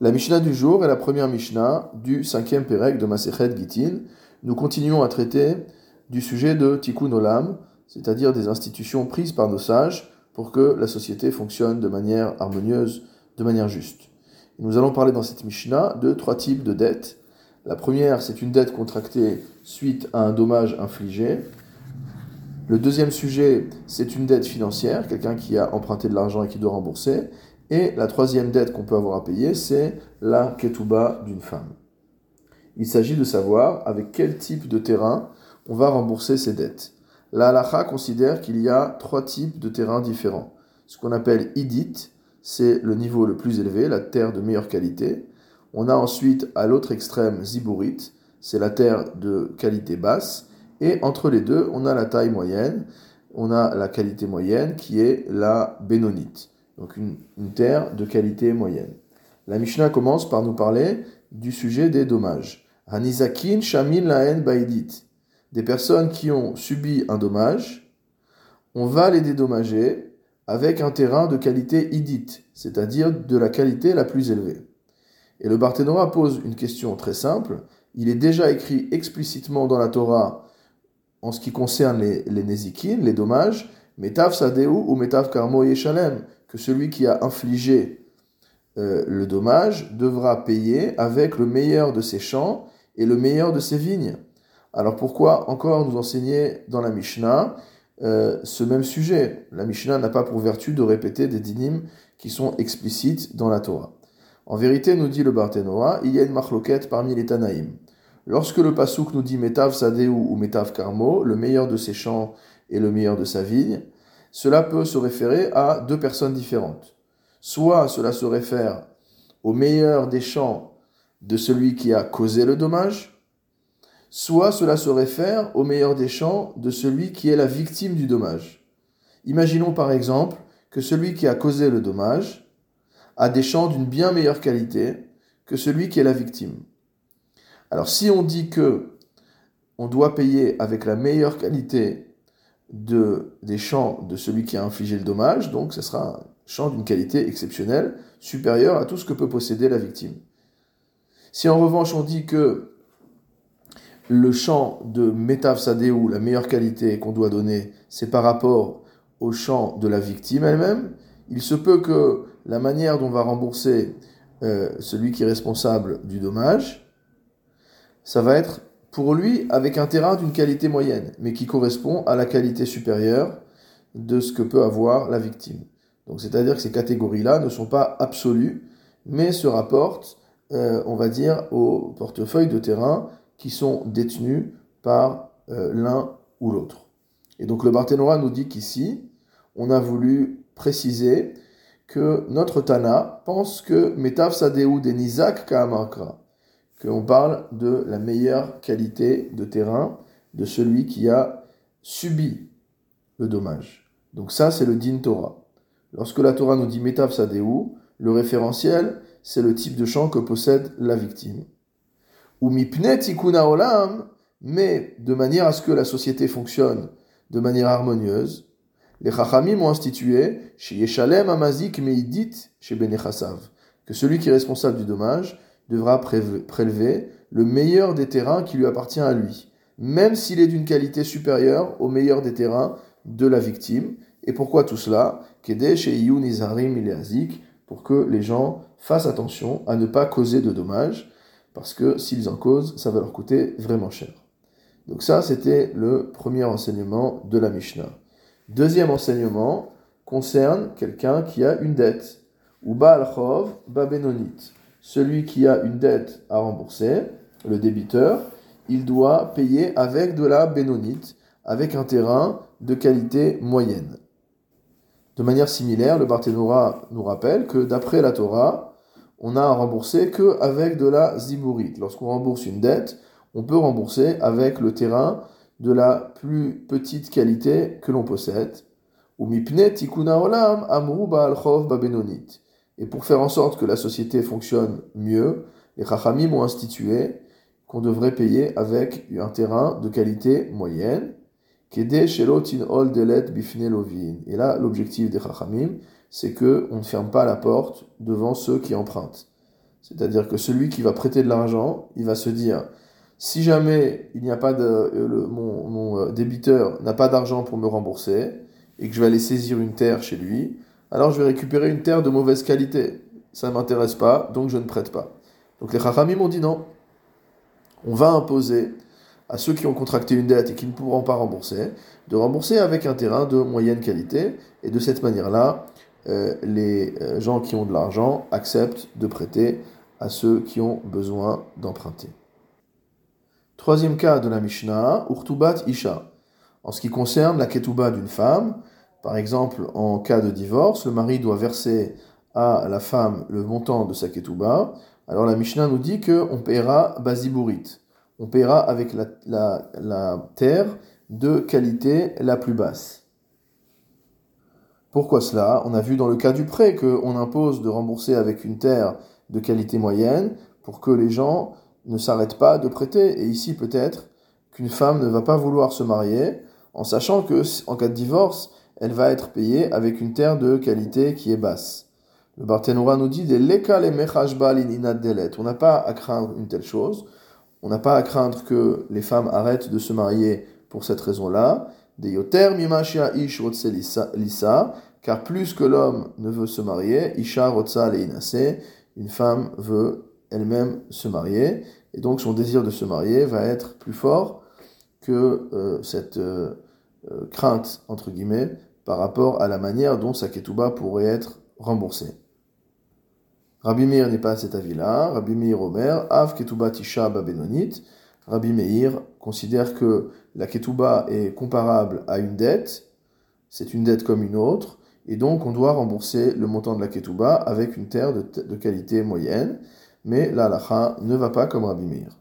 La Mishnah du jour est la première Mishnah du cinquième Pérec de Masechet Gitin. Nous continuons à traiter du sujet de Tikkun Olam, c'est-à-dire des institutions prises par nos sages pour que la société fonctionne de manière harmonieuse, de manière juste. nous allons parler dans cette Mishnah de trois types de dettes. La première, c'est une dette contractée suite à un dommage infligé. Le deuxième sujet, c'est une dette financière, quelqu'un qui a emprunté de l'argent et qui doit rembourser. Et la troisième dette qu'on peut avoir à payer, c'est la ketouba d'une femme. Il s'agit de savoir avec quel type de terrain on va rembourser ces dettes. La halacha considère qu'il y a trois types de terrains différents. Ce qu'on appelle idit, c'est le niveau le plus élevé, la terre de meilleure qualité. On a ensuite à l'autre extrême ziburit, c'est la terre de qualité basse. Et entre les deux, on a la taille moyenne, on a la qualité moyenne qui est la bénonite, donc une, terre de qualité moyenne. La Mishnah commence par nous parler du sujet des dommages. Hanizakin shamin laen baidit. Des personnes qui ont subi un dommage, on va les dédommager avec un terrain de qualité idite, c'est-à-dire de la qualité la plus élevée. Et le Barthénora pose une question très simple. Il est déjà écrit explicitement dans la Torah en ce qui concerne les, les les dommages, Metav Sadeu ou Metav Karmo Yeshalem, que celui qui a infligé euh, le dommage devra payer avec le meilleur de ses champs et le meilleur de ses vignes. Alors pourquoi encore nous enseigner dans la Mishnah euh, ce même sujet? La Mishnah n'a pas pour vertu de répéter des dynimes qui sont explicites dans la Torah. En vérité, nous dit le Barthénoa, il y a une marloquette parmi les Tanaïm. Lorsque le Pasuk nous dit Metav Sadeu ou Metav Karmo, le meilleur de ses champs et le meilleur de sa vigne, cela peut se référer à deux personnes différentes. Soit cela se réfère au meilleur des champs de celui qui a causé le dommage, soit cela se réfère au meilleur des champs de celui qui est la victime du dommage. Imaginons par exemple que celui qui a causé le dommage a des champs d'une bien meilleure qualité que celui qui est la victime. Alors si on dit que on doit payer avec la meilleure qualité de, des champs de celui qui a infligé le dommage, donc ce sera un champ d'une qualité exceptionnelle, supérieure à tout ce que peut posséder la victime. Si en revanche on dit que le champ de Metav Sadeu, la meilleure qualité qu'on doit donner, c'est par rapport au champ de la victime elle-même, il se peut que la manière dont on va rembourser euh, celui qui est responsable du dommage, ça va être pour lui avec un terrain d'une qualité moyenne, mais qui correspond à la qualité supérieure de ce que peut avoir la victime. Donc c'est-à-dire que ces catégories-là ne sont pas absolues, mais se rapportent, euh, on va dire, aux portefeuilles de terrain qui sont détenus par euh, l'un ou l'autre. Et donc le Barthénora nous dit qu'ici, on a voulu préciser que notre Tana pense que Metav Sadeu Denizak Kaamakra, qu'on parle de la meilleure qualité de terrain de celui qui a subi le dommage. Donc ça, c'est le din Torah. Lorsque la Torah nous dit Metav Sadeu, le référentiel, c'est le type de champ que possède la victime. Ou mipne tikuna olam, mais de manière à ce que la société fonctionne de manière harmonieuse, les Chachamim ont institué chez Yeshalem Amazik Meidit chez Benechasav, que celui qui est responsable du dommage devra prélever le meilleur des terrains qui lui appartient à lui, même s'il est d'une qualité supérieure au meilleur des terrains de la victime. Et pourquoi tout cela? Pour que les gens fassent attention à ne pas causer de dommages, parce que s'ils en causent, ça va leur coûter vraiment cher. Donc ça, c'était le premier enseignement de la Mishnah. Deuxième enseignement concerne quelqu'un qui a une dette. Ou Baal Chov, Babenonit celui qui a une dette à rembourser, le débiteur, il doit payer avec de la bénonite, avec un terrain de qualité moyenne. De manière similaire, le Barthénora nous rappelle que d'après la Torah, on a à rembourser que avec de la zibourite. Lorsqu'on rembourse une dette, on peut rembourser avec le terrain de la plus petite qualité que l'on possède. Et pour faire en sorte que la société fonctionne mieux, les Chachamim ont institué qu'on devrait payer avec un terrain de qualité moyenne. Et là, l'objectif des Chachamim, c'est qu'on ne ferme pas la porte devant ceux qui empruntent. C'est-à-dire que celui qui va prêter de l'argent, il va se dire, si jamais il n'y a pas de, euh, mon, mon, euh, débiteur n'a pas d'argent pour me rembourser et que je vais aller saisir une terre chez lui, alors je vais récupérer une terre de mauvaise qualité. Ça ne m'intéresse pas, donc je ne prête pas. Donc les Chachamim m'ont dit non. On va imposer à ceux qui ont contracté une dette et qui ne pourront pas rembourser, de rembourser avec un terrain de moyenne qualité. Et de cette manière-là, euh, les gens qui ont de l'argent acceptent de prêter à ceux qui ont besoin d'emprunter. Troisième cas de la Mishnah, Urtubat Isha. En ce qui concerne la ketouba d'une femme, par exemple en cas de divorce, le mari doit verser à la femme le montant de sa ketouba. Alors la Mishnah nous dit qu'on paiera basiburit. On paiera avec la, la terre de qualité la plus basse. Pourquoi cela? On a vu dans le cas du prêt qu'on impose de rembourser avec une terre de qualité moyenne pour que les gens ne s'arrêtent pas de prêter. Et ici, peut-être qu'une femme ne va pas vouloir se marier en sachant que, en cas de divorce, elle va être payée avec une terre de qualité qui est basse. Le Barthénoura nous dit On n'a pas à craindre une telle chose. On n'a pas à craindre que les femmes arrêtent de se marier pour cette raison-là. Car plus que l'homme ne veut se marier, isha rotsa une femme veut elle-même se marier, et donc son désir de se marier va être plus fort que euh, cette euh, euh, crainte, entre guillemets, par rapport à la manière dont sa ketouba pourrait être remboursée. Rabbi Meir n'est pas à cet avis-là. Rabbi Meir Omer, Av ketouba tisha babenonit. Rabbi Meir considère que la ketouba est comparable à une dette, c'est une dette comme une autre, et donc on doit rembourser le montant de la ketouba avec une terre de, qualité moyenne, mais la ne va pas comme Rabbi Meir.